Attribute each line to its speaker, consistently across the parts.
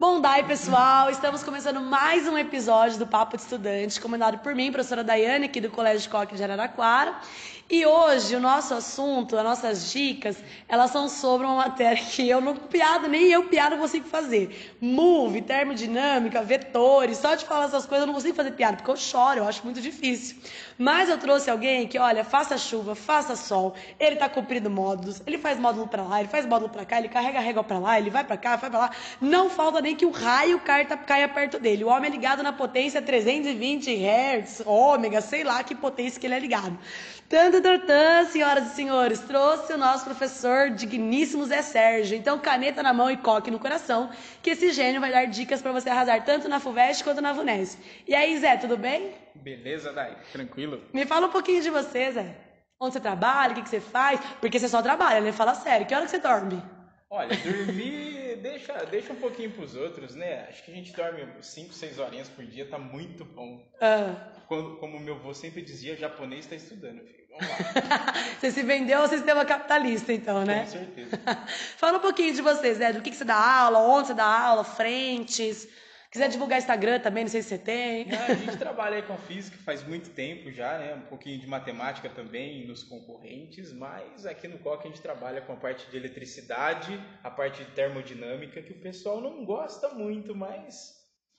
Speaker 1: Bom dia, pessoal! Estamos começando mais um episódio do Papo de Estudante, comandado por mim, professora Daiane, aqui do Colégio Coque de Araraquara. E hoje o nosso assunto, as nossas dicas, elas são sobre uma matéria que eu não piada, nem eu piada consigo fazer. Move, termodinâmica, vetores, só de falar essas coisas eu não consigo fazer piada, porque eu choro, eu acho muito difícil. Mas eu trouxe alguém que, olha, faça chuva, faça sol, ele tá cumprindo módulos, ele faz módulo para lá, ele faz módulo para cá, ele carrega a régua para lá, ele vai para cá, vai para lá. Não falta que o raio caia perto dele. O homem é ligado na potência 320 Hz, ômega, sei lá que potência que ele é ligado. Tan, tan, tan, senhoras e senhores, trouxe o nosso professor digníssimo Zé Sérgio. Então, caneta na mão e coque no coração, que esse gênio vai dar dicas para você arrasar tanto na FUVEST quanto na VUNESP. E aí, Zé, tudo bem?
Speaker 2: Beleza, Dai? Tranquilo?
Speaker 1: Me fala um pouquinho de você, Zé. Onde você trabalha, o que, que você faz? Porque você só trabalha, né? Fala sério. Que hora que você dorme?
Speaker 2: Olha, dormir deixa, deixa um pouquinho pros outros, né? Acho que a gente dorme 5, 6 horinhas por dia, tá muito bom. Ah. Como, como meu avô sempre dizia, japonês está estudando, filho. Vamos lá.
Speaker 1: você se vendeu ao sistema capitalista, então, né?
Speaker 2: Com certeza.
Speaker 1: Fala um pouquinho de vocês, Zé. Do que, que você dá aula, onde você dá aula, frentes. Quiser divulgar Instagram também, não sei se você tem.
Speaker 2: Não, a gente trabalha com física faz muito tempo já, né? Um pouquinho de matemática também nos concorrentes, mas aqui no COC a gente trabalha com a parte de eletricidade, a parte de termodinâmica, que o pessoal não gosta muito, mas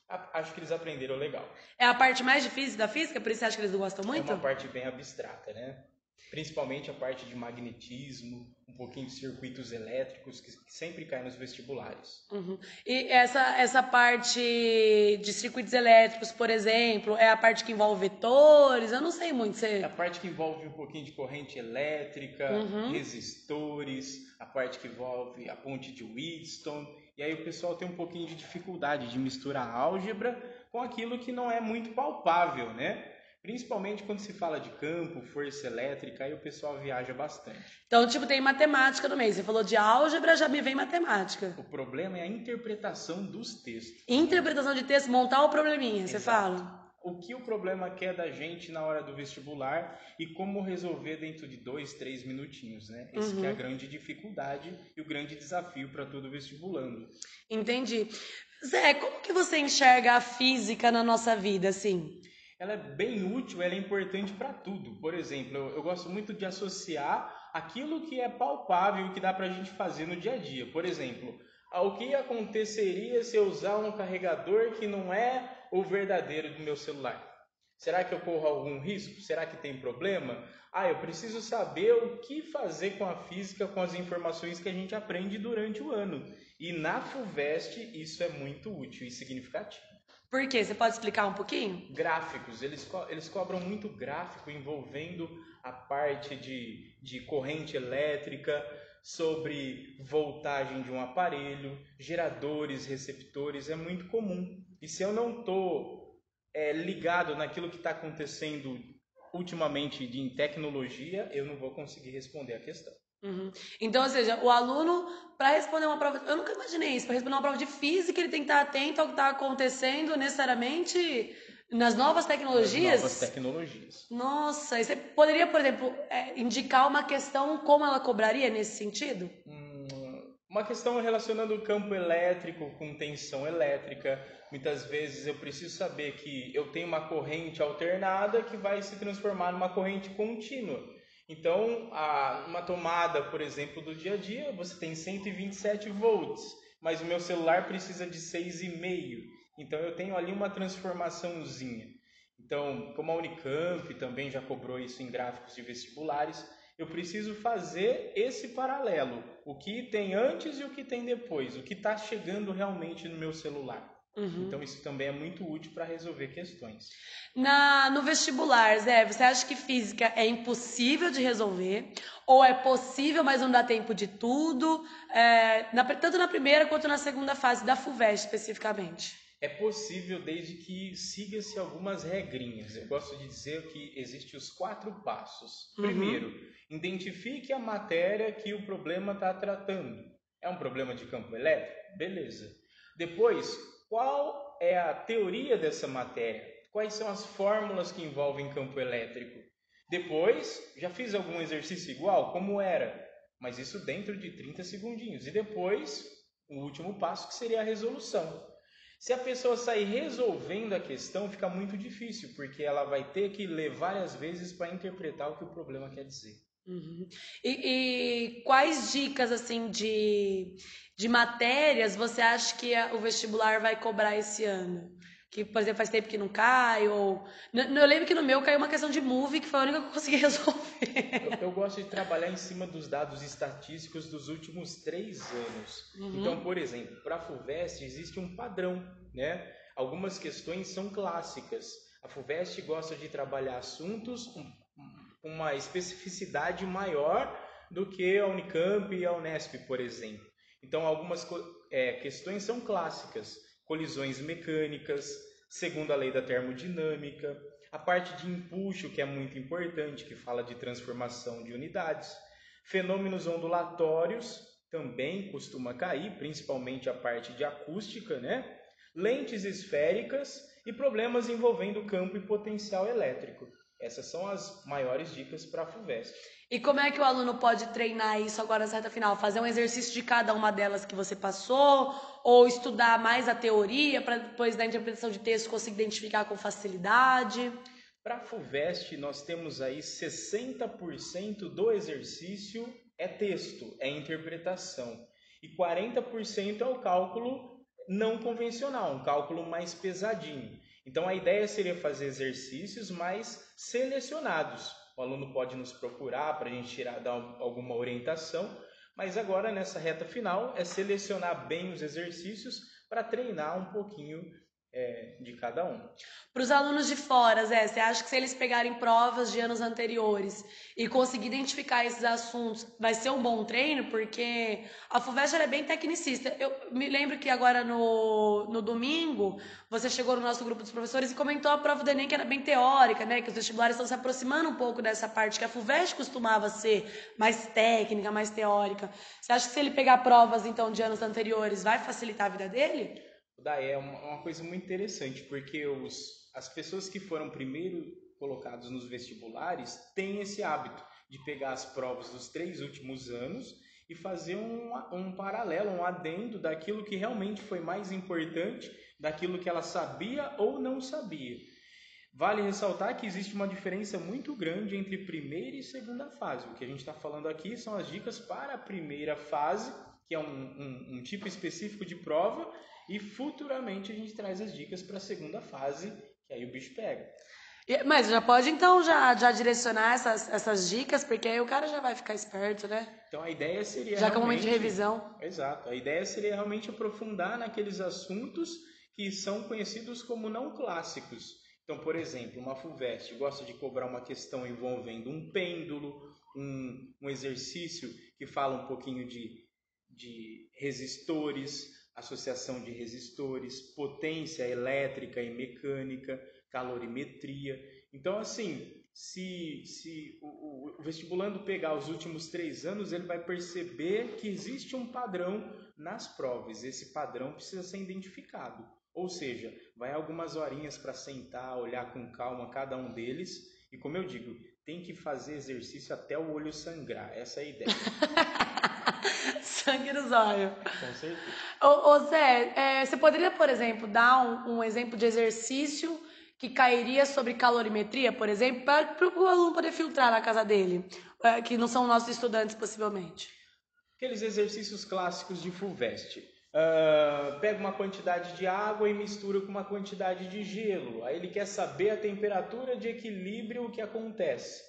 Speaker 2: acho que eles aprenderam legal.
Speaker 1: É a parte mais difícil da física, por isso você acha que eles não gostam muito?
Speaker 2: É uma parte bem abstrata, né? Principalmente a parte de magnetismo, um pouquinho de circuitos elétricos, que, sempre cai nos vestibulares.
Speaker 1: Uhum. E essa, essa parte de circuitos elétricos, por exemplo, é a parte que envolve vetores? Eu não sei muito. Você...
Speaker 2: É a parte que envolve um pouquinho de corrente elétrica, uhum. resistores, a parte que envolve a ponte de Wheatstone. E aí o pessoal tem um pouquinho de dificuldade de misturar álgebra com aquilo que não é muito palpável, né? Principalmente quando se fala de campo, força elétrica, aí o pessoal viaja bastante.
Speaker 1: Então, tipo, tem matemática no meio. Você falou de álgebra, já me vem matemática.
Speaker 2: O problema é a interpretação dos textos.
Speaker 1: Interpretação de texto, montar o probleminha, Exato. você fala.
Speaker 2: O que o problema quer da gente na hora do vestibular e como resolver dentro de dois, três minutinhos, né? Esse uhum. é a uhum. grande dificuldade e o grande desafio para todo vestibulando.
Speaker 1: Entendi. Zé, como que você enxerga a física na nossa vida, assim?
Speaker 2: Ela é bem útil, ela é importante para tudo. Por exemplo, eu, eu, gosto muito de associar aquilo que é palpável que dá para a gente fazer no dia a dia. Por exemplo, o que aconteceria se eu usar um carregador que não é o verdadeiro do meu celular? Será que eu corro algum risco? Será que tem problema? Ah, eu preciso saber o que fazer com a física com as informações que a gente aprende durante o ano. E na FUVEST isso é muito útil e significativo.
Speaker 1: Por quê? Você pode explicar um pouquinho?
Speaker 2: Gráficos. Eles, co eles cobram muito gráfico envolvendo a parte de, de corrente elétrica, sobre voltagem de um aparelho, geradores, receptores. É muito comum. E se eu não estou é, ligado naquilo que está acontecendo ultimamente em tecnologia, eu não vou conseguir responder a questão.
Speaker 1: Uhum. Então, ou seja, o aluno, para responder uma prova. Eu nunca imaginei isso. Para responder uma prova de física, ele tem que estar atento ao que está acontecendo necessariamente nas novas tecnologias?
Speaker 2: Nas novas tecnologias.
Speaker 1: Nossa, e você poderia, por exemplo, é, indicar uma questão como ela cobraria nesse sentido?
Speaker 2: Hum, uma questão relacionando o campo elétrico com tensão elétrica. Muitas vezes eu preciso saber que eu tenho uma corrente alternada que vai se transformar numa corrente contínua. Então, a, uma tomada, por exemplo, do dia a dia, você tem 127 volts, mas o meu celular precisa de 6,5. Então, eu tenho ali uma transformaçãozinha. Então, como a Unicamp também já cobrou isso em gráficos de vestibulares, eu preciso fazer esse paralelo. O que tem antes e o que tem depois. O que está chegando realmente no meu celular. Uhum. Então isso também é muito útil para resolver questões.
Speaker 1: Na, no vestibular, Zé, você acha que física é impossível de resolver? Ou é possível, mas não dá tempo de tudo? É, na, tanto na primeira quanto na segunda fase da FUVEST especificamente?
Speaker 2: É possível desde que siga-se algumas regrinhas. Eu gosto de dizer que existem os quatro passos. Uhum. Primeiro, identifique a matéria que o problema está tratando. É um problema de campo elétrico? Beleza. Depois, qual é a teoria dessa matéria? Quais são as fórmulas que envolvem campo elétrico? Depois, já fiz algum exercício igual? Como era? Mas isso dentro de 30 segundinhos. E depois, o último passo que seria a resolução. Se a pessoa sair resolvendo a questão, fica muito difícil, porque ela vai ter que ler várias vezes para interpretar o que o problema quer dizer.
Speaker 1: Uhum. E, e, quais dicas assim de, de matérias você acha que a, o vestibular vai cobrar esse ano? que, por exemplo, faz tempo que não cai, ou... Eu lembro que no meu caiu uma questão de movie, que foi a única que eu consegui resolver.
Speaker 2: Eu, eu gosto de trabalhar em cima dos dados estatísticos dos últimos três anos. Uhum. Então, por exemplo, para a FUVEST existe um padrão, né? Algumas questões são clássicas. A FUVEST gosta de trabalhar assuntos com uma especificidade maior do que a Unicamp e a Unesp, por exemplo. Então, algumas é, questões são clássicas colisões mecânicas, segundo a lei da termodinâmica, a parte de empuxo, que é muito importante, que fala de transformação de unidades, fenômenos ondulatórios, também costuma cair, principalmente a parte de acústica, né? lentes esféricas e problemas envolvendo campo e potencial elétrico. Essas são as maiores dicas para a FUVEST.
Speaker 1: E como é que o aluno pode treinar isso agora na reta final? Fazer um exercício de cada uma delas que você passou? Ou estudar mais a teoria para depois da interpretação de texto conseguir identificar com facilidade?
Speaker 2: Para a FUVEST, nós temos aí 60% do exercício é texto, é interpretação. E 40% é o cálculo não convencional, um cálculo mais pesadinho. Então a ideia seria fazer exercícios mais selecionados. O aluno pode nos procurar para a gente tirar, dar alguma orientação, mas agora nessa reta final é selecionar bem os exercícios para treinar um pouquinho é, de cada um.
Speaker 1: Para os alunos de fora, Zé, você acha que se eles pegarem provas de anos anteriores e conseguir identificar esses assuntos, vai ser um bom treino? Porque a FUVEST é bem tecnicista. Eu me lembro que agora no, no domingo, você chegou no nosso grupo dos professores e comentou a prova do Enem que era bem teórica, né? Que os vestibulares estão se aproximando um pouco dessa parte que a FUVEST costumava ser mais técnica, mais teórica. Você acha que se ele pegar provas, então, de anos anteriores, vai facilitar a vida dele?
Speaker 2: Daí é uma, uma coisa muito interessante, porque os, as pessoas que foram primeiro colocados nos vestibulares têm esse hábito de pegar as provas dos três últimos anos e fazer um, um paralelo, um adendo daquilo que realmente foi mais importante, daquilo que ela sabia ou não sabia. Vale ressaltar que existe uma diferença muito grande entre primeira e segunda fase. O que a gente está falando aqui são as dicas para a primeira fase, que é um, um, um tipo específico de prova, e futuramente a gente traz as dicas para a segunda fase, que aí o bicho pega.
Speaker 1: Mas já pode então já, já direcionar essas, essas dicas, porque aí o cara já vai ficar esperto, né?
Speaker 2: Então a ideia seria.
Speaker 1: Já que é um momento de revisão.
Speaker 2: Exato. A ideia seria realmente aprofundar naqueles assuntos que são conhecidos como não clássicos. Então, por exemplo, uma FUVEST gosta de cobrar uma questão envolvendo um pêndulo, um, um exercício que fala um pouquinho de, de resistores, associação de resistores, potência elétrica e mecânica, calorimetria. Então, assim, se, se o, o, vestibulando pegar os últimos três anos, ele vai perceber que existe um padrão nas provas. Esse padrão precisa ser identificado. Ou seja, vai algumas horinhas para sentar, olhar com calma cada um deles. E como eu digo, tem que fazer exercício até o olho sangrar. Essa é a ideia.
Speaker 1: Sangue nos olhos.
Speaker 2: Com certeza.
Speaker 1: Ô, ô Zé, é, você poderia, por exemplo, dar um, um, exemplo de exercício que cairia sobre calorimetria, por exemplo, para o aluno poder filtrar na casa dele, é, que não são nossos estudantes, possivelmente?
Speaker 2: Aqueles exercícios clássicos de FUVEST. Uh, pega uma quantidade de água e mistura com uma quantidade de gelo. Aí ele quer saber a temperatura de equilíbrio que acontece.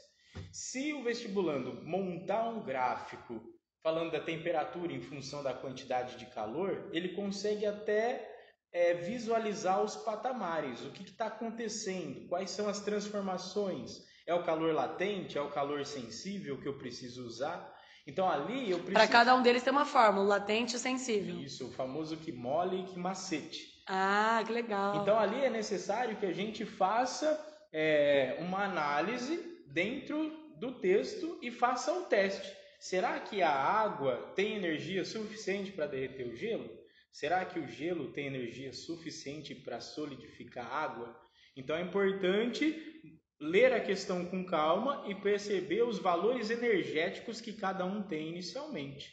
Speaker 2: Se o vestibulando montar um gráfico falando da temperatura em função da quantidade de calor, ele consegue até é, visualizar os patamares, o que está acontecendo, quais são as transformações. É o calor latente, é o calor sensível que eu preciso usar. Então ali eu preciso.
Speaker 1: Para cada um deles tem uma fórmula, latente e sensível.
Speaker 2: Isso, o famoso que mole e que macete.
Speaker 1: Ah, que legal.
Speaker 2: Então ali é necessário que a gente faça é, uma análise dentro do texto e faça o teste. Será que a água tem energia suficiente para derreter o gelo? Será que o gelo tem energia suficiente para solidificar a água? Então é importante ler a questão com calma e perceber os valores energéticos que cada um tem inicialmente.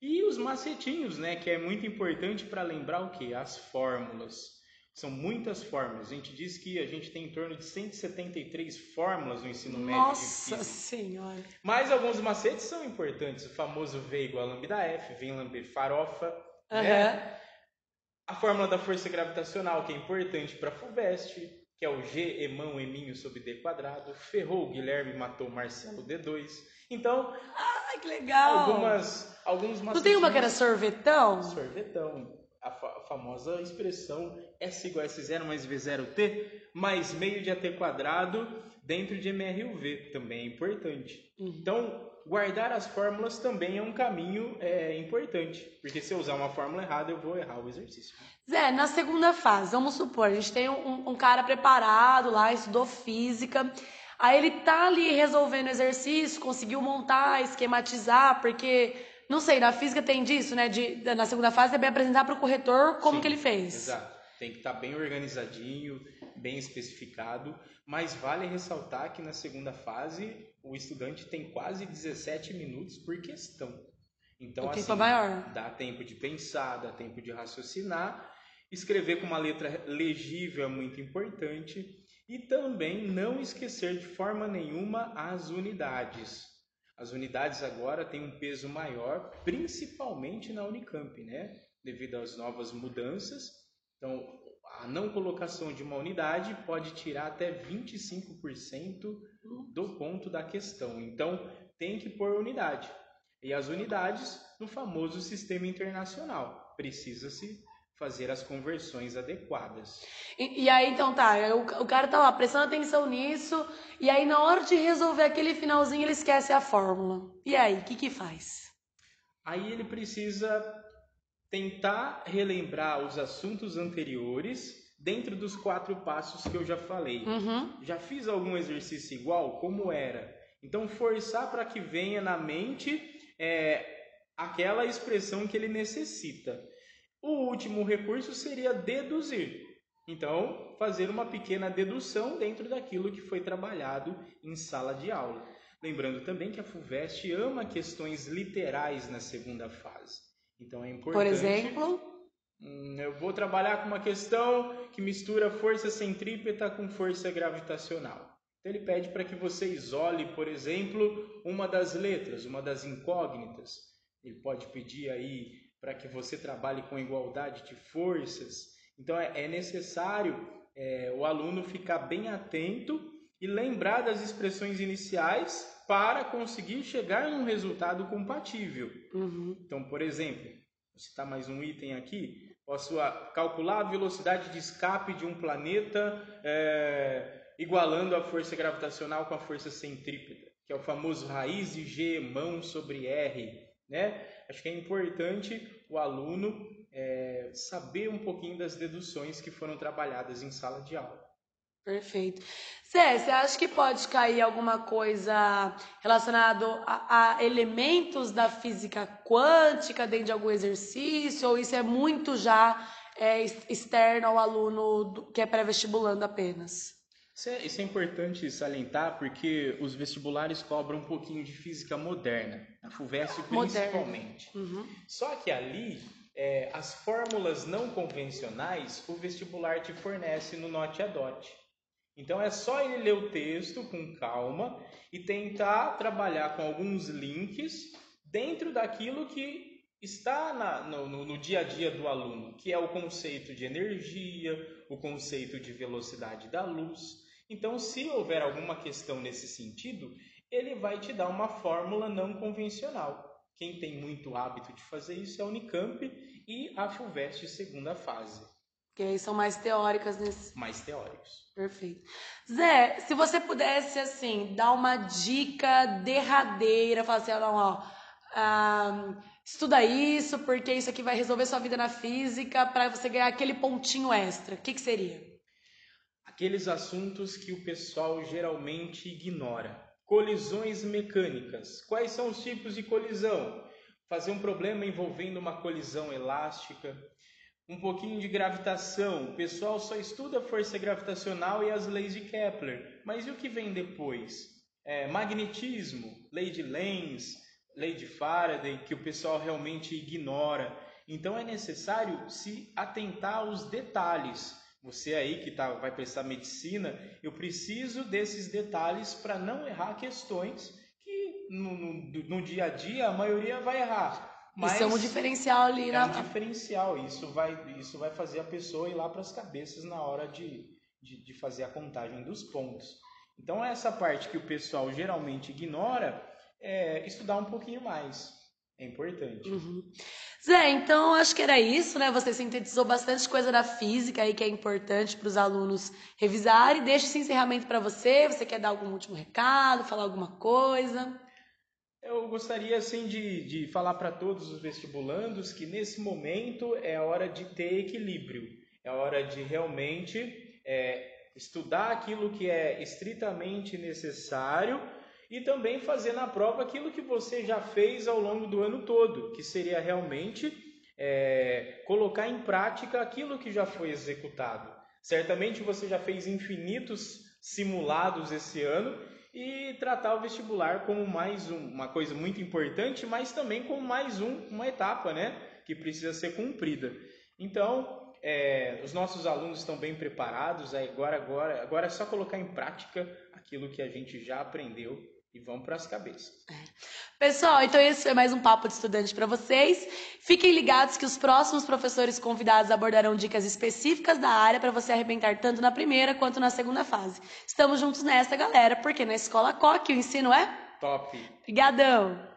Speaker 2: E os macetinhos, né, que é muito importante para lembrar o que? As fórmulas. São muitas fórmulas. A gente diz que a gente tem em torno de 173 fórmulas no ensino médio.
Speaker 1: Nossa Senhora!
Speaker 2: Mas alguns macetes são importantes. O famoso V igual a lambda F, vem lamber farofa.
Speaker 1: Aham.
Speaker 2: Né? A fórmula da força gravitacional, que é importante para a FUVEST, que é o G, emão, eminho sobre D quadrado. Ferrou, Guilherme matou Marcelo D2. Então,
Speaker 1: Ai, que legal!
Speaker 2: algumas, alguns
Speaker 1: Não tem uma que era sorvetão?
Speaker 2: Sorvetão. A, fa- famosa expressão S igual a S0 mais V0T mais meio de AT quadrado dentro de MRUV. Também é importante.
Speaker 1: Uhum.
Speaker 2: Então, guardar as fórmulas também é um caminho é, importante. Porque se eu usar uma fórmula errada, eu vou errar o exercício.
Speaker 1: Zé, na segunda fase, vamos supor, a gente tem um, um cara preparado lá, estudou física, aí ele tá ali resolvendo exercício, conseguiu montar, esquematizar, porque, não sei, na física tem disso, né? De, na segunda fase é bem apresentar para o corretor como
Speaker 2: Sim,
Speaker 1: que ele fez.
Speaker 2: Exato. Tem que estar bem organizadinho, bem especificado. Mas vale ressaltar que na segunda fase o estudante tem quase 17 minutos por questão. Então,
Speaker 1: O tempo
Speaker 2: assim,
Speaker 1: é maior.
Speaker 2: dá tempo de pensar, dá tempo de raciocinar. Escrever com uma letra legível é muito importante. E também não esquecer de forma nenhuma as unidades. As unidades agora têm um peso maior, principalmente na Unicamp, né? Devido às novas mudanças. Então, a não colocação de uma unidade pode tirar até 25% do ponto da questão. Então, tem que pôr unidade. E as unidades no famoso sistema internacional. Precisa-se fazer as conversões adequadas.
Speaker 1: E, e aí, então tá, o, o cara tá lá prestando atenção nisso, e aí na hora de resolver aquele finalzinho ele esquece a fórmula. E aí, o que que faz?
Speaker 2: Aí ele precisa tentar relembrar os assuntos anteriores dentro dos quatro passos que eu já falei.
Speaker 1: Uhum.
Speaker 2: Já fiz algum exercício igual? Como era? Então, forçar para que venha na mente é, aquela expressão que ele necessita. O último recurso seria deduzir. Então, fazer uma pequena dedução dentro daquilo que foi trabalhado em sala de aula. Lembrando também que a FUVEST ama questões literais na segunda fase. Então, é importante.
Speaker 1: Por exemplo,
Speaker 2: Hum, Eu vou trabalhar com uma questão que mistura força centrípeta com força gravitacional. Então ele pede para que você isole, por exemplo, uma das letras, uma das incógnitas. Ele pode pedir aí para que você trabalhe com igualdade de forças. Então é, é necessário é, o aluno ficar bem atento e lembrar das expressões iniciais para conseguir chegar num resultado compatível.
Speaker 1: uhum.
Speaker 2: Então, por exemplo, vou citar mais um item aqui. Posso ah, calcular a velocidade de escape de um planeta é, igualando a força gravitacional com a força centrípeta, que é o famoso raiz de G mão sobre R. Né? Acho que é importante o aluno é, saber um pouquinho das deduções que foram trabalhadas em sala de aula.
Speaker 1: Perfeito. Zé, você acha que pode cair alguma coisa relacionada a, a elementos da física quântica dentro de algum exercício? Ou isso é muito já é, ex- externo ao aluno do- que é pré-vestibulando apenas?
Speaker 2: Isso é, isso é importante salientar porque os vestibulares cobram um pouquinho de física moderna, a FUVEST principalmente.
Speaker 1: Uhum.
Speaker 2: Só que ali, é, as fórmulas não convencionais, o vestibular te fornece no Note a Dot. Então é só ele ler o texto com calma e tentar trabalhar com alguns links dentro daquilo que está na- no, no- no dia a dia do aluno, que é o conceito de energia, o conceito de velocidade da luz. Então, se houver alguma questão nesse sentido, ele vai te dar uma fórmula não convencional. Quem tem muito hábito de fazer isso é a Unicamp e a FUVEST segunda fase,
Speaker 1: Que aí são mais teóricas nesse.
Speaker 2: mais teóricos.
Speaker 1: Perfeito. Zé, se você pudesse, assim, dar uma dica derradeira, falar assim, ó, não, ó, ah, estuda isso, porque isso aqui vai resolver sua vida na física, para você ganhar aquele pontinho extra, o que, que seria?
Speaker 2: Aqueles assuntos que o pessoal geralmente ignora. Colisões mecânicas. Quais são os tipos de colisão? Fazer um problema envolvendo uma colisão elástica. Um pouquinho de gravitação. O pessoal só estuda a força gravitacional e as leis de Kepler. Mas e o que vem depois? É, magnetismo, lei de Lenz, lei de Faraday que o pessoal realmente ignora. Então é necessário se atentar aos detalhes. Você aí que tá, vai prestar medicina, eu preciso desses detalhes para não errar questões que no, no, no, dia a dia a maioria vai errar.
Speaker 1: Mas isso é um diferencial ali.
Speaker 2: É na... um diferencial. Isso vai, isso vai fazer a pessoa ir lá para as cabeças na hora de, de, de fazer a contagem dos pontos. Então essa parte que o pessoal geralmente ignora é estudar um pouquinho mais. É importante.
Speaker 1: Uhum. Zé, então acho que era isso, né? Você sintetizou bastante coisa da física aí que é importante para os alunos revisarem. Deixa esse encerramento para você. Você quer dar algum último recado, falar alguma coisa?
Speaker 2: Eu gostaria assim de, de falar para todos os vestibulandos que nesse momento é hora de ter equilíbrio, é hora de realmente é, estudar aquilo que é estritamente necessário e também fazer na prova aquilo que você já fez ao longo do ano todo, que seria realmente é, colocar em prática aquilo que já foi executado. Certamente você já fez infinitos simulados esse ano e tratar o vestibular como mais um, uma coisa muito importante, mas também como mais um, uma etapa, né, que precisa ser cumprida. Então, é, os nossos alunos estão bem preparados. Agora, agora, agora é só colocar em prática aquilo que a gente já aprendeu e vamos para as cabeças. É.
Speaker 1: Pessoal, então esse foi mais um papo de estudante para vocês. Fiquem ligados que os próximos professores convidados abordarão dicas específicas da área para você arrebentar tanto na primeira quanto na segunda fase. Estamos juntos nessa, galera, porque na escola Coque o ensino é
Speaker 2: top.
Speaker 1: Obrigadão.